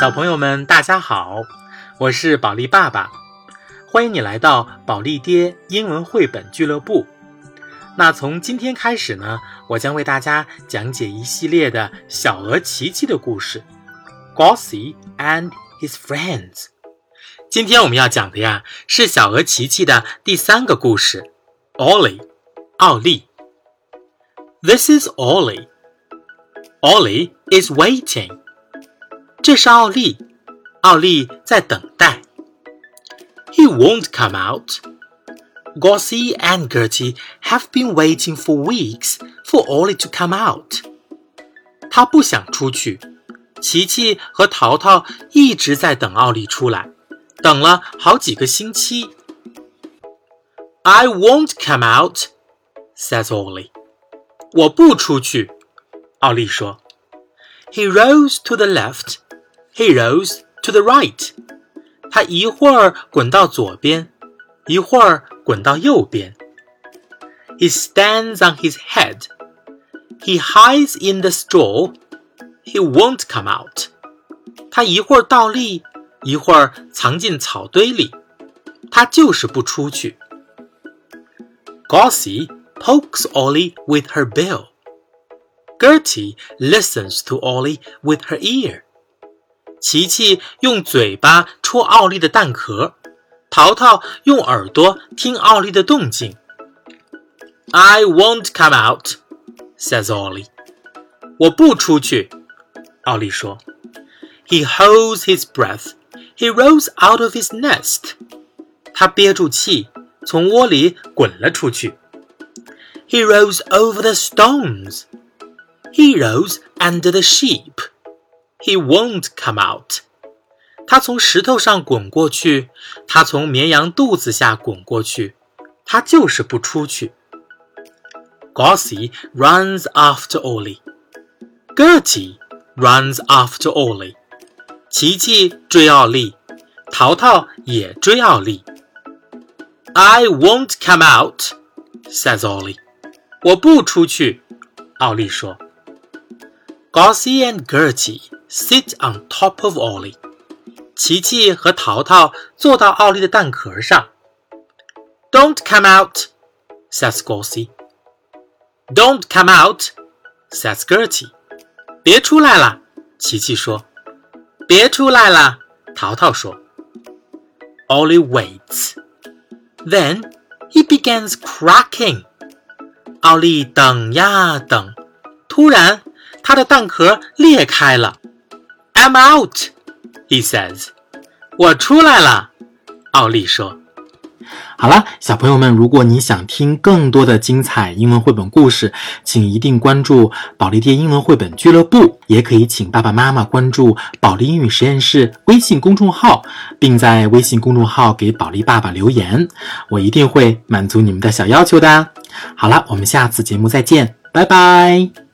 小朋友们，大家好，我是宝利爸爸，欢迎你来到宝利爹英文绘本俱乐部。那从今天开始呢，我将为大家讲解一系列的小鹅琪琪的故事，Gossy and his friends。今天我们要讲的呀，是小鹅琪琪的第三个故事，Ollie，奥利。This is Ollie. Ollie is waiting. 这是奥利，奥利在等待。He won't come out. Gossie and Gertie have been waiting for weeks for Ollie to come out. 他不想出去。琪琪和淘淘一直在等奥利出来，等了好几个星期。I won't come out, says Ollie. 我不出去，奥利说。He rose to the left he to the right. right。他一会儿滚到左边，一会儿滚到右边。He stands on his head. He hides in the straw. He won't come out. 他一会儿倒立，一会儿藏进草堆里，他就是不出去。Gossie pokes Ollie with her bill. Gertie listens to Ollie with her ear. 琪琪用嘴巴戳奥利的蛋壳，淘淘用耳朵听奥利的动静。I won't come out, says Ollie. 我不出去，奥利说。He holds his breath. He rolls out of his nest. 他憋住气，从窝里滚了出去。He rolls over the stones. He rolls under the sheep. He won't come out. 他从石头上滚过去，他从绵羊肚子下滚过去，他就是不出去。Gossy runs after Ollie. Gertie runs after Ollie. 琪琪追奥利，淘淘也追奥利。I won't come out, says Ollie. 我不出去，奥利说。Gossy and Gertie sit on top of Ollie。琪琪和淘淘坐到奥利的蛋壳上。Don't come out, says Gossie. Don't come out, says Gertie. 别出来了，琪琪说。别出来了，淘淘说。Ollie waits. Then he begins cracking. 奥利等呀等，突然他的蛋壳裂开了。I'm out, he says. 我出来了，奥利说。好了，小朋友们，如果你想听更多的精彩英文绘本故事，请一定关注保利爹英文绘本俱乐部，也可以请爸爸妈妈关注保利英语实验室微信公众号，并在微信公众号给保利爸爸留言，我一定会满足你们的小要求的。好了，我们下次节目再见，拜拜。